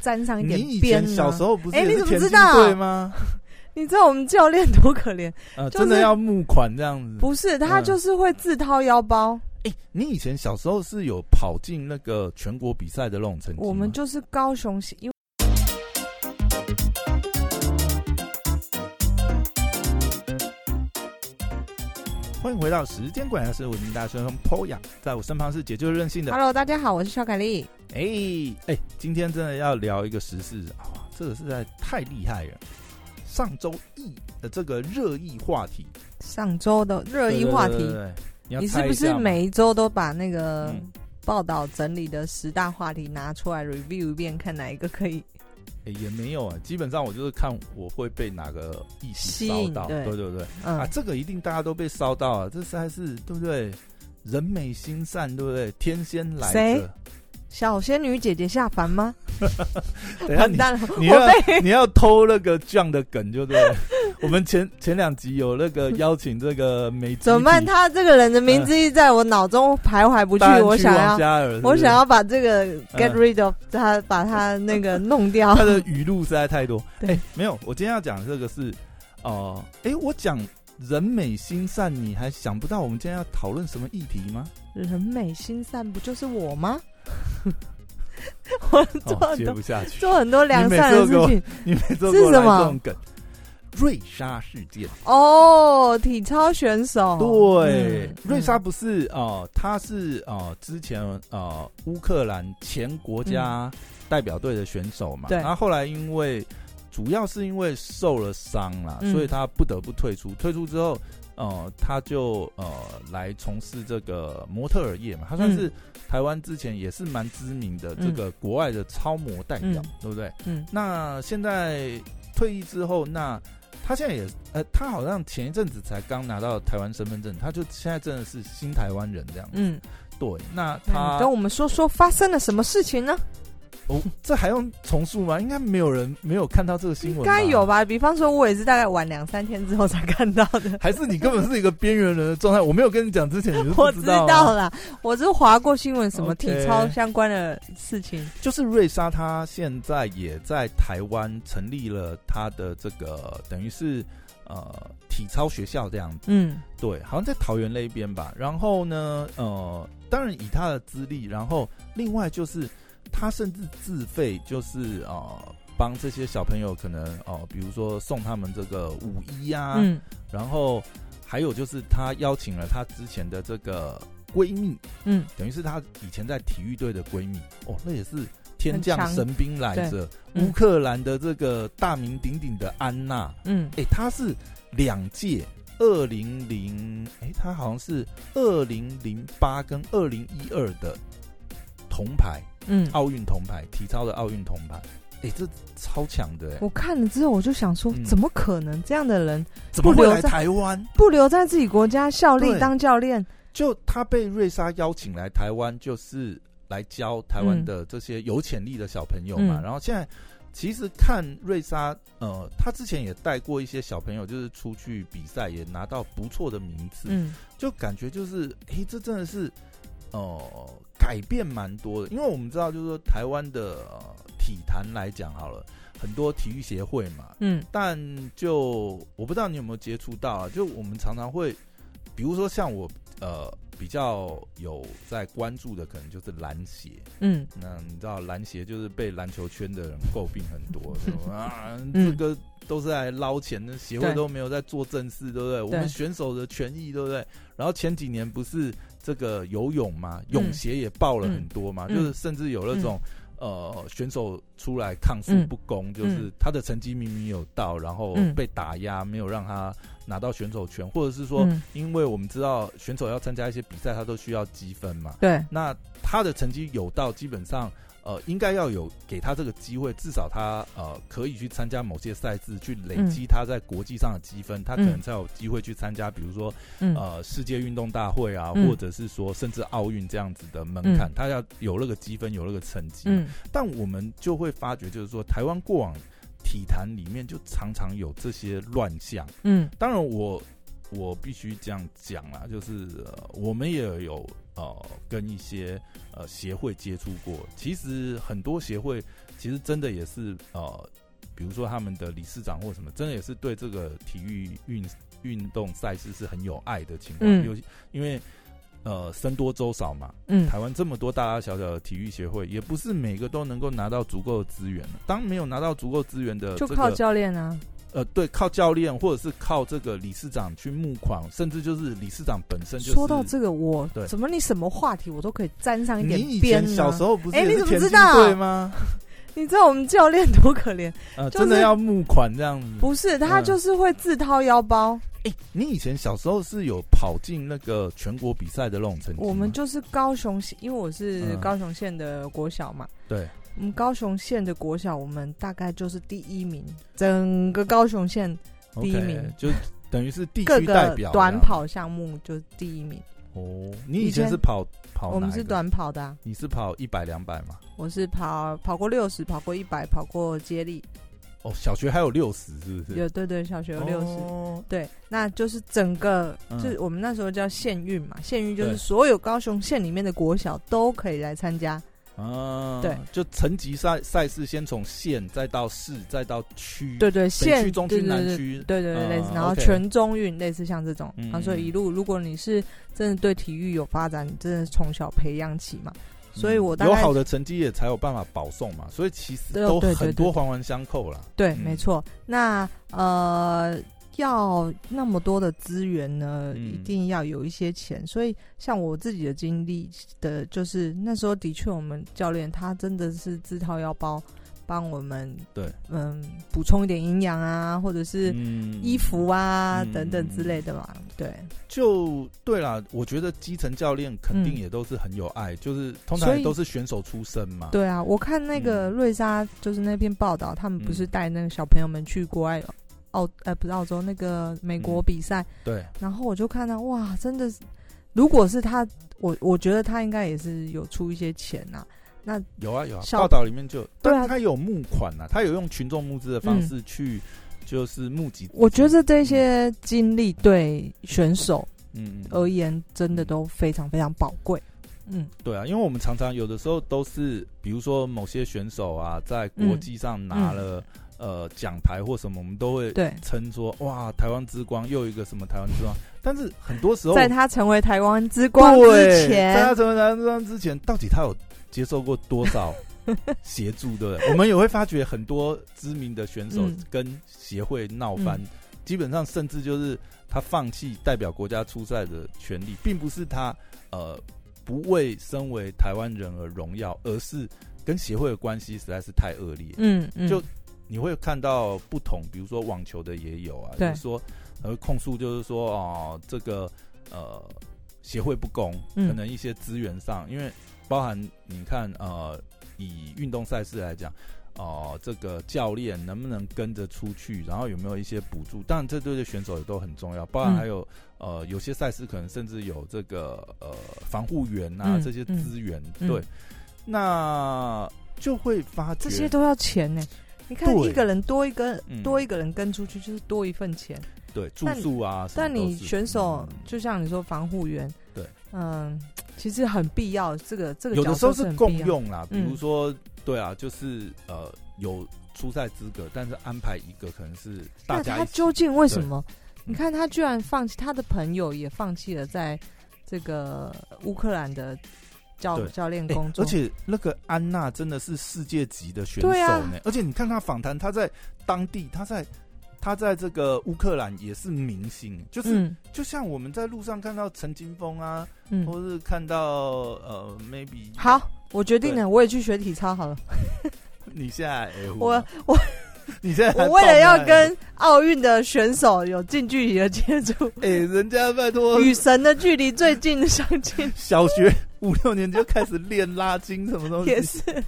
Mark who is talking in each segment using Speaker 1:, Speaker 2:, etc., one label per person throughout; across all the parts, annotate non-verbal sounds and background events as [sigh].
Speaker 1: 沾上一点边
Speaker 2: 小时候不是
Speaker 1: 哎你怎么知道
Speaker 2: 对吗？[laughs]
Speaker 1: 你知道我们教练多可怜？
Speaker 2: 呃，
Speaker 1: 就是
Speaker 2: 真的要募款这样子。
Speaker 1: 不是，他
Speaker 2: 嗯
Speaker 1: 就是会自掏腰包。
Speaker 2: 哎、你以前小时候是有跑进那个全国比赛的那种成绩吗？
Speaker 1: 我们就是高雄市，因
Speaker 2: 欢迎回到时间管家是我们大学生 Poya，在我身旁是解救任性的。
Speaker 1: Hello，大家好，我是肖凯丽。
Speaker 2: 哎哎、今天真的要聊一个时事啊，这个实在太厉害了。上周一的这个热议话题，
Speaker 1: 上周的热议话题，
Speaker 2: 对对对对你
Speaker 1: 你是不是每一周都把那个
Speaker 2: 嗯
Speaker 1: 报道整理的十大话题拿出来 review 一遍，看哪一个可以？
Speaker 2: 诶也没有啊，基本上我就是看我会被哪个异性
Speaker 1: 吸
Speaker 2: 烧到，
Speaker 1: 对
Speaker 2: 对对啊，这个一定大家都被烧到啊，这实在是对不对？人美心善，对不对？天仙来
Speaker 1: 谁
Speaker 2: 着，
Speaker 1: 小仙女姐姐下凡吗？[laughs]
Speaker 2: 等下你你要你要偷那个这样的梗，就对了。[laughs] 我们前前两集有那个邀请这个美
Speaker 1: 怎么办？他这个人的名字在我脑中徘徊不去，我想要，我想要把这个 get rid of 他，把他那个弄掉。[laughs]
Speaker 2: 他的语录实在太多。[laughs]
Speaker 1: 对
Speaker 2: 哎，没有，我今天要讲这个是哦，哎，我讲人美心善，你还想不到我们今天要讨论什么议题吗？
Speaker 1: 人美心善，不就是我吗？我做
Speaker 2: 不下去。
Speaker 1: 做很多良善的事情
Speaker 2: 你每次都给我来
Speaker 1: 是什么
Speaker 2: 这种梗，瑞莎事件。
Speaker 1: 哦。体操选手，
Speaker 2: 对，
Speaker 1: 嗯
Speaker 2: 瑞莎不是哦、呃，他是哦、呃，之前呃乌克兰前国家代表队的选手嘛，
Speaker 1: 对。
Speaker 2: 然后后来因为主要是因为受了伤啦，
Speaker 1: 嗯。
Speaker 2: 所以他不得不退出。退出之后，呃，他就呃来从事这个模特儿业嘛，他算是台湾之前也是蛮知名的这个国外的超模代表，
Speaker 1: 嗯。
Speaker 2: 对不对？
Speaker 1: 嗯。
Speaker 2: 那现在退役之后，那他现在也呃，他好像前一阵子才刚拿到台湾身份证，他就现在真的是新台湾人这样。
Speaker 1: 嗯，
Speaker 2: 对，那
Speaker 1: 那
Speaker 2: 他
Speaker 1: 你跟我们说说发生了什么事情呢？
Speaker 2: 哦，这还用重述吗？应该没有人没有看到这个新闻，
Speaker 1: 应该有？吧？比方说，我也是大概晚两三天之后才看到的。[laughs]
Speaker 2: 还是你根本是一个边缘人的状态？我没有跟你讲之前，
Speaker 1: 我知。
Speaker 2: 道
Speaker 1: 啦，我是划过新闻，什么体操相关的事情。
Speaker 2: 就是瑞莎，她现在也在台湾成立了她的这个，等于是呃体操学校这样子。
Speaker 1: 嗯
Speaker 2: 对，好像在桃园那边吧。然后呢，呃，当然以他的资历，然后另外就是他甚至自费，就是呃帮这些小朋友可能哦、呃比如说送他们这个舞衣啊，
Speaker 1: 嗯。
Speaker 2: 然后还有就是他邀请了他之前的这个闺蜜，
Speaker 1: 嗯，
Speaker 2: 等于是他以前在体育队的闺蜜哦，那也是天降神兵来着，
Speaker 1: 嗯。
Speaker 2: 乌克兰的这个大名鼎鼎的安娜。
Speaker 1: 嗯。
Speaker 2: 哎、她是两届二零零，哎，他好像是二零零八跟二零一二的铜牌，
Speaker 1: 嗯，
Speaker 2: 奥运铜牌，体操的奥运铜牌。哎、这超强的哎，
Speaker 1: 我看了之后，我就想说，
Speaker 2: 嗯
Speaker 1: 怎么可能这样的人
Speaker 2: 怎么会来
Speaker 1: 不留在
Speaker 2: 台湾？
Speaker 1: 不留在自己国家效力当教练？
Speaker 2: 就他被瑞莎邀请来台湾，就是来教台湾的这些有潜力的小朋友嘛。
Speaker 1: 嗯
Speaker 2: 然后现在其实看瑞莎，呃，他之前也带过一些小朋友，就是出去比赛，也拿到不错的名次。
Speaker 1: 嗯
Speaker 2: 就感觉就是，诶，这真的是，呃，改变蛮多的。因为我们知道，就是说台湾的、呃、体坛来讲好了，很多体育协会嘛，
Speaker 1: 嗯
Speaker 2: 但就我不知道你有没有接触到啊，就我们常常会，比如说像我，呃，比较有在关注的，可能就是篮协。
Speaker 1: 嗯。
Speaker 2: 那你知道篮协就是被篮球圈的人诟病很多，说 [laughs] 啊，
Speaker 1: 嗯。
Speaker 2: 这个都是来捞钱的，协会都没有在做正事，对不对？我们选手的权益，对不对？然后前几年不是这个游泳嘛，
Speaker 1: 嗯。
Speaker 2: 泳协也爆了很多嘛，
Speaker 1: 嗯。
Speaker 2: 就是甚至有那种。呃，选手出来抗诉
Speaker 1: 嗯。
Speaker 2: 不公，就是他的成绩明明有到，然后
Speaker 1: 嗯。
Speaker 2: 被打压，没有让他拿到选手权，或者是说，
Speaker 1: 嗯。
Speaker 2: 因为我们知道选手要参加一些比赛，他都需要积分嘛，
Speaker 1: 对，
Speaker 2: 那他的成绩有到，基本上呃应该要有给他这个机会，至少他呃可以去参加某些赛事，去累积他在国际上的积分，他可能才有机会去参加，比如说
Speaker 1: 嗯。
Speaker 2: 呃世界运动大会啊，
Speaker 1: 嗯。
Speaker 2: 或者是说甚至奥运这样子的门槛，他要有那个积分，有那个成绩。
Speaker 1: 嗯。
Speaker 2: 但我们就会发觉，就是说台湾过往体坛里面就常常有这些乱象。
Speaker 1: 嗯
Speaker 2: 当然我，我必须这样讲啦，就是、呃我们也有呃跟一些呃协会接触过，其实很多协会其实真的也是呃，比如说他们的理事长或什么，真的也是对这个体育运运动赛事是很有爱的情况，有因为。呃，僧多粥少嘛，嗯，台湾这么多大大小小的体育协会，也不是每个都能够拿到足够的资源。当没有拿到足够资源的，
Speaker 1: 就靠教练啊。
Speaker 2: 呃，对，靠教练，或者是靠这个理事长去募款，甚至就是理事长本身就。
Speaker 1: 说到这个，我怎么你什么话题我都可以沾上一点？
Speaker 2: 小时候不是？
Speaker 1: 哎，你怎么知
Speaker 2: 道？对吗？[laughs]
Speaker 1: 你知道我们教练多可怜？
Speaker 2: 呃，真的要募款这样子？
Speaker 1: 不是，他就是会自掏腰包。
Speaker 2: 哎，你以前小时候是有跑进那个全国比赛的那种成绩？
Speaker 1: 我们就是高雄县，因为我是高雄县的国小嘛。
Speaker 2: 对，
Speaker 1: 我们高雄县的国小，我们大概就是第一名，整个高雄县第一名，
Speaker 2: 就等于是地区代表。
Speaker 1: 短跑项目就是第一名。
Speaker 2: 哦，你以前是跑跑？
Speaker 1: 我们是短跑的。
Speaker 2: 你是跑一百两百吗？
Speaker 1: 我是跑跑过六十，跑过一百，跑过接力。
Speaker 2: 哦，小学还有六十是不是？
Speaker 1: 有对对，小学有六十，对，那就是整个，就是我们那时候叫县运嘛，县运就是所有高雄县里面的国小都可以来参加。
Speaker 2: 啊，
Speaker 1: 对，
Speaker 2: 就层级赛赛事先从县再到市再到区，
Speaker 1: 对对，县
Speaker 2: 区、中区、南区，
Speaker 1: 对对对，类似，然后全中运类似像这种，啊，所以一路如果你是真的对体育有发展，真的从小培养起嘛。所以我
Speaker 2: 有好的成绩也才有办法保送嘛，所以其实都很多环环相扣了。
Speaker 1: 对，没错。那呃，要那么多的资源呢，一定要有一些钱。所以像我自己的经历的，就是那时候的确，我们教练他真的是自掏腰包。帮我们
Speaker 2: 对。
Speaker 1: 嗯补充一点营养啊，或者是衣服啊等等之类的嘛，对，
Speaker 2: 就对啦。我觉得基层教练肯定也都是很有爱，就是通常都是选手出身嘛。
Speaker 1: 对啊，我看那个瑞莎就是那篇报道，他们不是带那个小朋友们去国外澳呃不是澳洲那个美国比赛，
Speaker 2: 对，
Speaker 1: 然后我就看到哇，真的是，如果是他，我我觉得他应该也是有出一些钱呐。那
Speaker 2: 有啊有啊，报道里面就对啊，他有募款呐，他有用群众募资的方式去，就是募集。
Speaker 1: 我觉得这些经历对选手嗯而言，真的都非常非常宝贵。嗯，
Speaker 2: 对啊，因为我们常常有的时候都是，比如说某些选手啊，在国际上拿了呃奖牌或什么，我们都会
Speaker 1: 对
Speaker 2: 称说哇，台湾之光又一个什么台湾之光。但是很多时候，
Speaker 1: 在他成为台湾之光之前，
Speaker 2: 在他成为台湾之光之前，到底他有？接受过多少 [laughs] 协助？对？我们也会发觉很多知名的选手跟协会闹翻，基本上甚至就是他放弃代表国家出赛的权利，并不是他呃不为身为台湾人而荣耀，而是跟协会的关系实在是太恶劣。
Speaker 1: 嗯嗯，
Speaker 2: 就你会看到不同，比如说网球的也有啊，就是说呃控诉就是说哦这个呃协会不公，可能一些资源上因为。包含你看，呃，以运动赛事来讲，哦，这个教练能不能跟着出去，然后有没有一些补助？当然，这对选手也都很重要。包含还有，呃，有些赛事可能甚至有这个呃防护员啊这些资源。对，那就会发
Speaker 1: 这些都要钱呢。你看，一个人多一个多一个人跟出去，就是多一份钱。
Speaker 2: 对，住宿啊。
Speaker 1: 但你选手就像你说防护员，
Speaker 2: 对，
Speaker 1: 嗯。其实很必要，这个这个
Speaker 2: 有的时候是共用啦，比如说，对啊，就是呃有出赛资格，但是安排一个可能是大家。
Speaker 1: 他究竟为什么？你看他居然放弃，他的朋友也放弃了在这个乌克兰的教教练工作，
Speaker 2: 而且那个安娜真的是世界级的选手呢。而且你看她访谈，她在当地，她在。他在这个乌克兰也是明星，就是就像我们在路上看到陈金峰啊，或是看到呃，maybe
Speaker 1: 好，我决定了，我也去学体操好了。[laughs]
Speaker 2: 你现在
Speaker 1: 我我 [laughs]
Speaker 2: 你现在
Speaker 1: 我为了要跟奥运的选手有近距离的接触，[laughs]
Speaker 2: 哎，人家拜托
Speaker 1: 与神的距离最近的相亲，
Speaker 2: 小学。五六年就开始练拉筋，什么东西
Speaker 1: 也是，是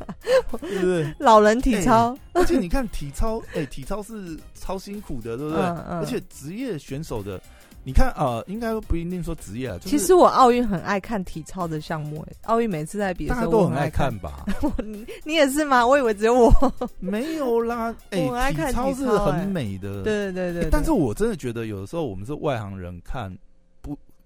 Speaker 2: 不是？
Speaker 1: 老人体操，
Speaker 2: 而且你看体操，[laughs] 哎，体操是超辛苦的，对不对？而且职业选手的，你看啊，应该不一定说职业啊。
Speaker 1: 其实我奥运很爱看体操的项目，哎，奥运每次在比的时候
Speaker 2: 都很
Speaker 1: 爱
Speaker 2: 看吧？[laughs]
Speaker 1: 你也是吗？我以为只有我 [laughs]
Speaker 2: 没有啦。哎，体操是很美的，
Speaker 1: 对对对对。
Speaker 2: 但是我真的觉得有的时候我们是外行人看。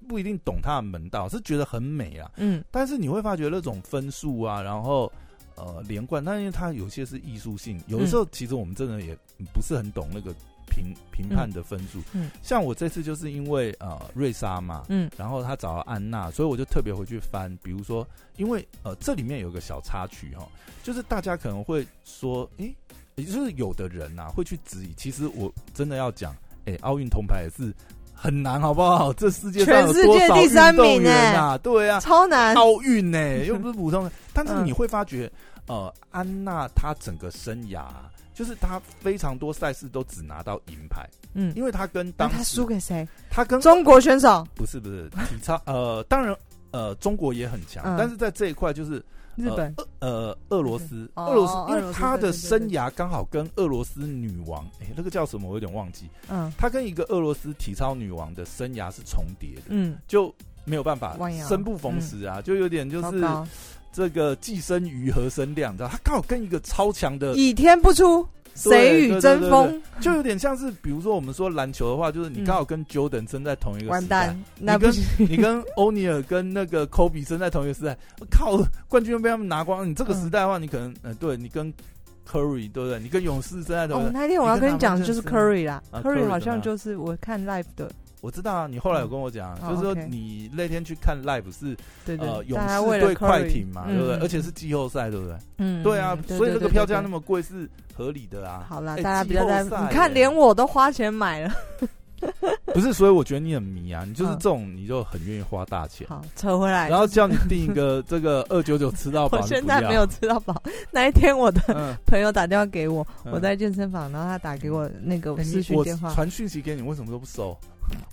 Speaker 2: 不一定懂他的门道，是觉得很美啊。
Speaker 1: 嗯，
Speaker 2: 但是你会发觉那种分数啊，然后呃连贯，但因为它有些是艺术性，有的时候其实我们真的也不是很懂那个评评判的分数。
Speaker 1: 嗯，
Speaker 2: 像我这次就是因为呃瑞莎嘛，
Speaker 1: 嗯，
Speaker 2: 然后他找了安娜，所以我就特别回去翻，比如说，因为呃这里面有个小插曲哈，就是大家可能会说，诶，也就是有的人呐会去质疑，其实我真的要讲，诶，奥运铜牌也是。很难，好不好？这世界上有多少运动员啊？对啊，
Speaker 1: 超难！
Speaker 2: 奥运呢，又不是普通的。[laughs] 但是你会发觉，呃，安娜她整个生涯，就是她非常多赛事都只拿到银牌。嗯，因为她跟当
Speaker 1: 她输给谁？
Speaker 2: 她跟
Speaker 1: 中国选手？
Speaker 2: 不是不是体操，呃，当然，呃，中国也很强，但是在这一块就是。
Speaker 1: 日本
Speaker 2: 呃俄罗斯俄罗斯，因为他的生涯刚好跟俄罗斯女王，哎，那个叫什么？我有点忘记。嗯，他跟一个俄罗斯体操女王的生涯是重叠的。嗯，就没有办法生不逢时啊，就有点就是这个寄生鱼和生亮，你知道？他刚好跟一个超强的
Speaker 1: 倚天不出。谁与争锋，
Speaker 2: 就有点像是，比如说我们说篮球的话，就是你刚好跟 Jordan 生在同一个
Speaker 1: 时代，
Speaker 2: 你跟你跟欧尼尔跟那个 Kobe 生在同一个时代，靠，冠军被他们拿光。你这个时代的话，你可能，嗯，对你跟 Curry 对不对？你跟勇士生在同。哦，
Speaker 1: 那天我要跟你讲的就是 Curry 啦，Curry 好像就是我看 Live 的。
Speaker 2: 我知道啊，你后来有跟我讲，就是说你那天去看 live 是
Speaker 1: 呃
Speaker 2: 勇士对快艇嘛，对不对？而且是季后赛，对不对？嗯，对啊，所以那个票价那么贵是合理的啊。
Speaker 1: 好啦，大家不要再，你看连我都花钱买了。[laughs]
Speaker 2: 不是，所以我觉得你很迷啊，你就是这种，你就很愿意花大钱。
Speaker 1: 好，扯回来，
Speaker 2: 然后叫你订一个 [laughs] 这个二九九吃到饱。
Speaker 1: 我现在没有吃到饱。那一天我的朋友打电话给我，我在健身房，然后他打给我那个私讯电话，
Speaker 2: 传讯息给你，为什么都不收？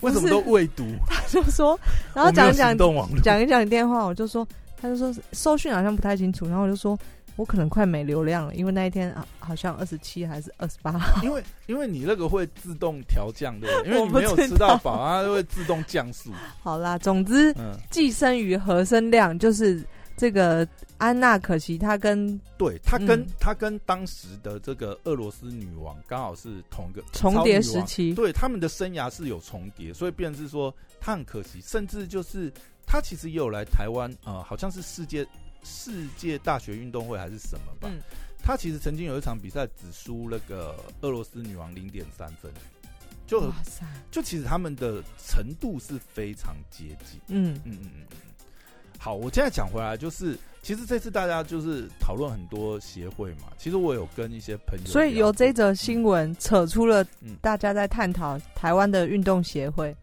Speaker 2: 为什么都未读？[laughs]
Speaker 1: 他就说，然后讲一讲讲一讲电话，我就说，他就说收讯好像不太清楚，然后我就说我可能快没流量了，因为那一天啊好像二十七还是二十八号。
Speaker 2: 因为因为你那个会自动调降对，[laughs] 因为你没有吃到饱，它会自动降速。
Speaker 1: 好啦，总之，寄生于和声量就是这个。安娜可惜，她跟
Speaker 2: 对她跟她跟当时的这个俄罗斯女王刚好是同一个
Speaker 1: 重叠时期，
Speaker 2: 对他们的生涯是有重叠，所以便是说她很可惜，甚至就是她其实也有来台湾呃，好像是世界世界大学运动会还是什么吧，她其实曾经有一场比赛只输那个俄罗斯女王零点三分，就就其实他们的程度是非常接近，嗯嗯嗯嗯。好，我现在讲回来，就是其实这次大家就是讨论很多协会嘛。其实我有跟一些朋友，
Speaker 1: 所以由这则新闻扯出了大家在探讨台湾的运动协会。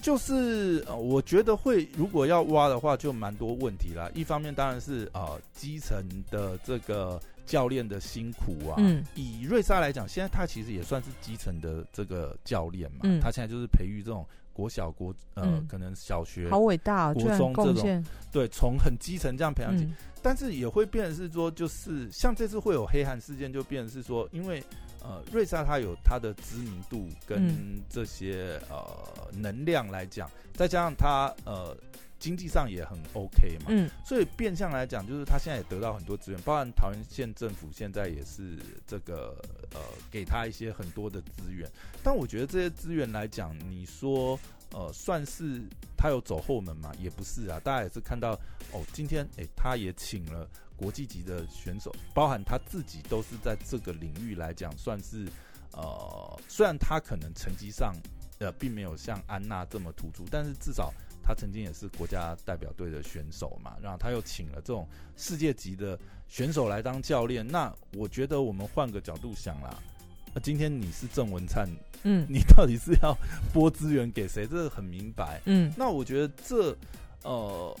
Speaker 2: 就是呃，我觉得会如果要挖的话，就蛮多问题啦。一方面当然是呃基层的这个教练的辛苦啊。嗯。以瑞莎来讲，现在他其实也算是基层的这个教练嘛。嗯。他现在就是培育这种。国小国呃，可能小学
Speaker 1: 好伟大，
Speaker 2: 国中这种对，从很基层这样培养起，但是也会变成是说，就是像这次会有黑汉事件，就变成是说，因为呃，瑞莎他有他的知名度跟这些呃能量来讲，再加上他呃。经济上也很 OK 嘛，嗯，所以变相来讲，就是他现在也得到很多资源，包含桃园县政府现在也是这个呃，给他一些很多的资源。但我觉得这些资源来讲，你说呃，算是他有走后门嘛？也不是啊，大家也是看到哦，今天诶，他也请了国际级的选手，包含他自己都是在这个领域来讲，算是呃，虽然他可能成绩上呃，并没有像安娜这么突出，但是至少。他曾经也是国家代表队的选手嘛，然后他又请了这种世界级的选手来当教练。那我觉得我们换个角度想啦，那今天你是郑文灿，嗯，你到底是要拨资源给谁？这个很明白，嗯。那我觉得这呃，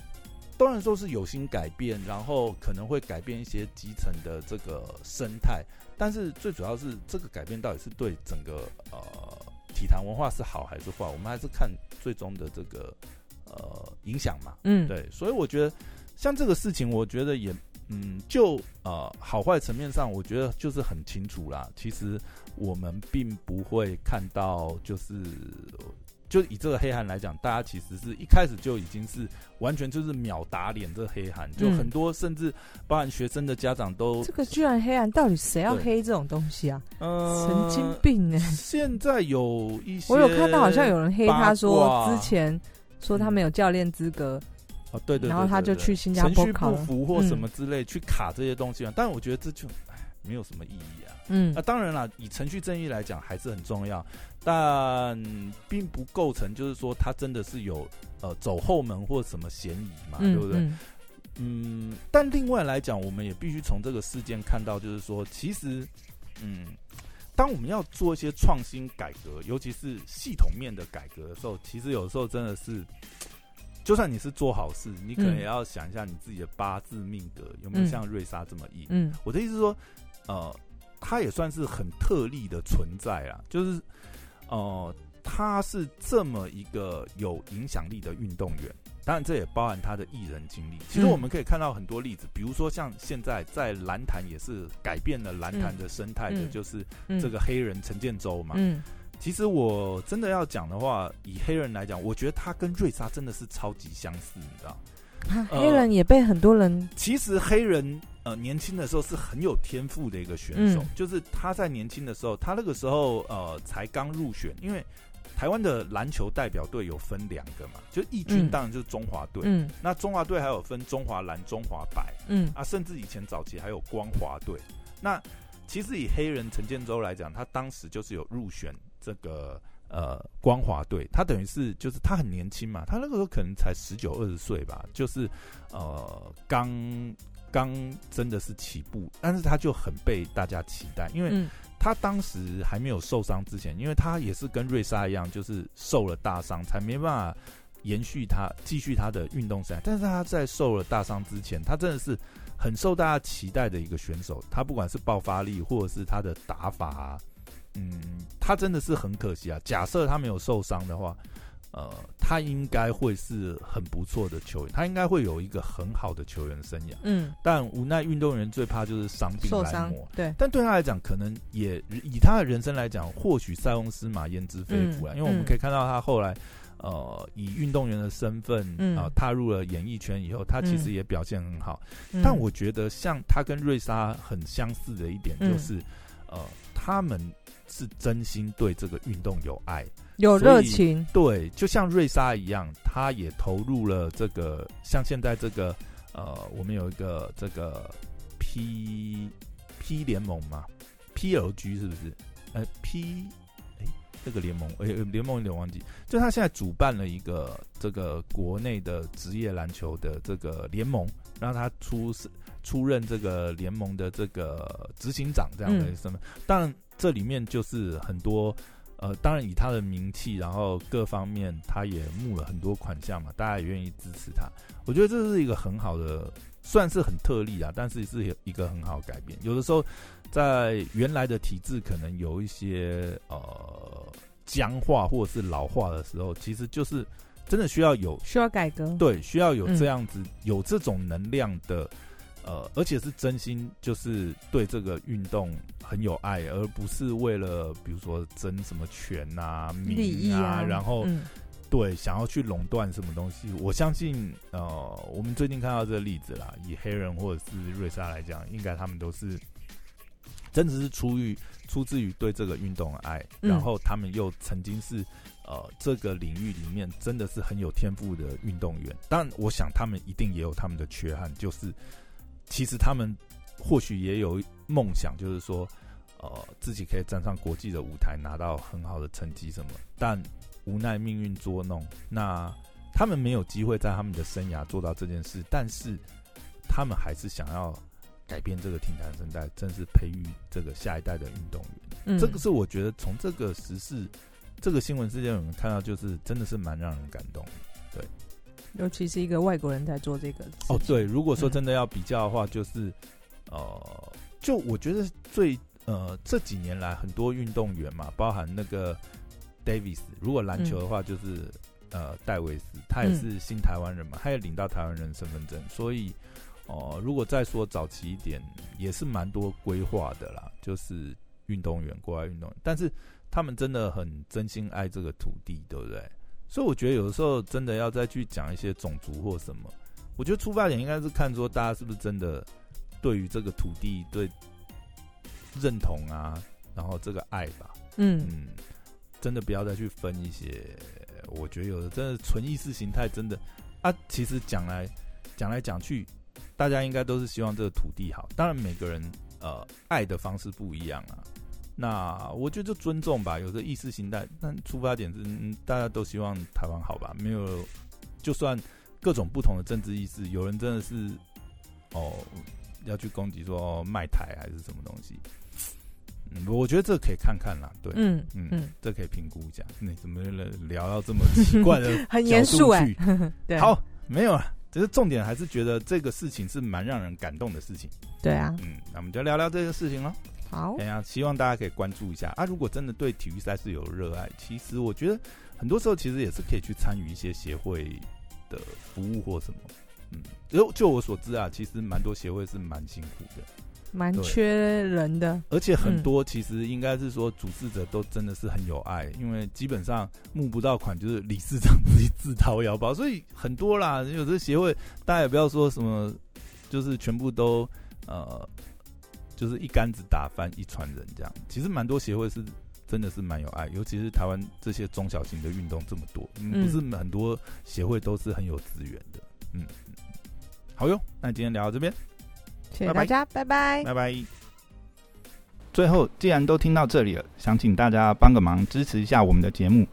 Speaker 2: 当然说是有心改变，然后可能会改变一些基层的这个生态，但是最主要是这个改变到底是对整个呃体坛文化是好还是坏？我们还是看最终的这个。呃，影响嘛，嗯，对，所以我觉得像这个事情，我觉得也，嗯，就呃好坏层面上，我觉得就是很清楚啦。其实我们并不会看到，就是就以这个黑函来讲，大家其实是一开始就已经是完全就是秒打脸这黑函，就很多甚至包含学生的家长都
Speaker 1: 这个居然黑暗，到底谁要黑这种东西啊？呃，神经病呢！
Speaker 2: 现在有一些，
Speaker 1: 我有看到好像有人黑他说之前。说他没有教练资格。
Speaker 2: 哦，对对，
Speaker 1: 然后他就去新加坡考
Speaker 2: 不服或什么之类去卡这些东西嘛。但我觉得这就没有什么意义啊。
Speaker 1: 嗯，
Speaker 2: 那当然了，以程序正义来讲还是很重要，但并不构成就是说他真的是有呃走后门或什么嫌疑嘛，对不对？嗯，但另外来讲，我们也必须从这个事件看到，就是说，其实，嗯，当我们要做一些创新改革，尤其是系统面的改革的时候，其实有时候真的是。就算你是做好事，你可能也要想一下你自己的八字命格有没有像瑞莎这么硬。
Speaker 1: 嗯，
Speaker 2: 我的意思是说，呃，他也算是很特例的存在啊，就是，呃，他是这么一个有影响力的运动员，当然这也包含他的艺人经历。其实我们可以看到很多例子，比如说像现在在蓝坛也是改变了蓝坛的生态的，就是这个黑人陈建州嘛。
Speaker 1: 嗯。
Speaker 2: 其实我真的要讲的话，以黑人来讲，我觉得他跟瑞莎真的是超级相似，你知道？
Speaker 1: 黑人也被很多人。
Speaker 2: 其实黑人呃年轻的时候是很有天赋的一个选手，就是他在年轻的时候，他那个时候呃才刚入选，因为台湾的篮球代表队有分两个嘛，就义军当然就是中华队，
Speaker 1: 嗯，
Speaker 2: 那中华队还有分中华蓝、中华白，
Speaker 1: 嗯
Speaker 2: 啊，甚至以前早期还有光华队。那其实以黑人陈建州来讲，他当时就是有入选。这个呃，光华队，他等于是就是他很年轻嘛，他那个时候可能才十九二十岁吧，就是呃刚刚真的是起步，但是他就很被大家期待，因为他当时还没有受伤之前，因为他也是跟瑞莎一样，就是受了大伤才没办法延续他继续他的运动赛，但是他在受了大伤之前，他真的是很受大家期待的一个选手，他不管是爆发力或者是他的打法。嗯，他真的是很可惜啊。假设他没有受伤的话，呃，他应该会是很不错的球员，他应该会有一个很好的球员生涯。
Speaker 1: 嗯，
Speaker 2: 但无奈运动员最怕就是伤病来磨。
Speaker 1: 对，
Speaker 2: 但对他来讲，可能也以他的人生来讲，或许塞翁失马焉知非福啊。因为我们可以看到他后来，呃，以运动员的身份啊踏入了演艺圈以后，他其实也表现很好。但我觉得像他跟瑞莎很相似的一点就是，呃，他们。是真心对这个运动有爱，
Speaker 1: 有热情。
Speaker 2: 对，就像瑞莎一样，他也投入了这个。像现在这个，呃，我们有一个这个 P P 联盟嘛，PLG 是不是？呃，P 哎，这个联盟，哎，联盟有点忘记。就他现在主办了一个这个国内的职业篮球的这个联盟，让他出出任这个联盟的这个执行长这样的身份，当然。这里面就是很多，呃，当然以他的名气，然后各方面，他也募了很多款项嘛，大家也愿意支持他。我觉得这是一个很好的，算是很特例啊，但是是一个很好改变。有的时候，在原来的体制可能有一些呃僵化或者是老化的时候，其实就是真的需要有
Speaker 1: 需要改革，
Speaker 2: 对，需要有这样子有这种能量的。呃，而且是真心，就是对这个运动很有爱，而不是为了比如说争什么权啊、名啊，然后对想要去垄断什么东西。我相信，呃，我们最近看到这个例子啦，以黑人或者是瑞莎来讲，应该他们都是真的是出于出自于对这个运动的爱，然后他们又曾经是呃这个领域里面真的是很有天赋的运动员。但，我想他们一定也有他们的缺憾，就是。其实他们或许也有梦想，就是说，呃，自己可以站上国际的舞台，拿到很好的成绩什么。但无奈命运捉弄，那他们没有机会在他们的生涯做到这件事。但是他们还是想要改变这个体坛生态，正是培育这个下一代的运动员。这个是我觉得从这个时事、这个新闻事件，我们看到，就是真的是蛮让人感动。对。
Speaker 1: 尤其是一个外国人在做这个
Speaker 2: 哦，对，如果说真的要比较的话，就是呃，就我觉得最呃这几年来很多运动员嘛，包含那个 Davis，如果篮球的话，就是呃戴维斯，他也是新台湾人嘛，他也领到台湾人身份证，所以哦，如果再说早期一点，也是蛮多规划的啦，就是运动员过来运动，但是他们真的很真心爱这个土地，对不对？所以我觉得有的时候真的要再去讲一些种族或什么，我觉得出发点应该是看说大家是不是真的对于这个土地对认同啊，然后这个爱吧，
Speaker 1: 嗯
Speaker 2: 嗯，真的不要再去分一些我觉得有的真的纯意识形态，真的啊，其实讲来讲来讲去，大家应该都是希望这个土地好。当然，每个人呃爱的方式不一样啊。那我觉得就尊重吧，有的意识形态，但出发点是大家都希望台湾好吧？没有，就算各种不同的政治意识，有人真的是哦要去攻击说卖台还是什么东西。嗯，我觉得这可以看看啦，对，嗯嗯嗯，这可以评估一下。你怎么聊到这么奇怪的 [laughs]
Speaker 1: 很严肃哎？[laughs] 对，
Speaker 2: 好，没有了。只是重点还是觉得这个事情是蛮让人感动的事情。
Speaker 1: 对啊，
Speaker 2: 嗯，那我们就聊聊这个事情喽。
Speaker 1: 好，
Speaker 2: 哎呀，希望大家可以关注一下啊。如果真的对体育赛事有热爱，其实我觉得很多时候其实也是可以去参与一些协会的服务或什么。嗯，就就我所知啊，其实蛮多协会是蛮辛苦的。
Speaker 1: 蛮缺人的，
Speaker 2: 而且很多其实应该是说主事者都真的是很有爱，因为基本上募不到款就是理事长自己自掏腰包，所以很多啦。有的协会大家也不要说什么，就是全部都呃，就是一竿子打翻一船人这样。其实蛮多协会是真的是蛮有爱，尤其是台湾这些中小型的运动这么多，不是很多协会都是很有资源的。嗯，好哟，那今天聊到这边。
Speaker 1: 谢谢大家，拜拜，
Speaker 2: 拜拜。最后，既然都听到这里了，想请大家帮个忙，支持一下我们的节目。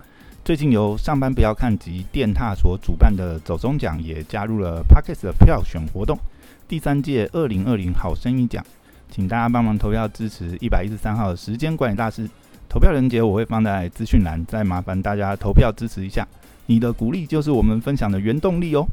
Speaker 2: 最近由上班不要看及电踏所主办的走中奖也加入了 Parkes 的票选活动，第三届二零二零好声音奖，请大家帮忙投票支持一百一十三号的时间管理大师。投票链接我会放在资讯栏，再麻烦大家投票支持一下，你的鼓励就是我们分享的原动力哦。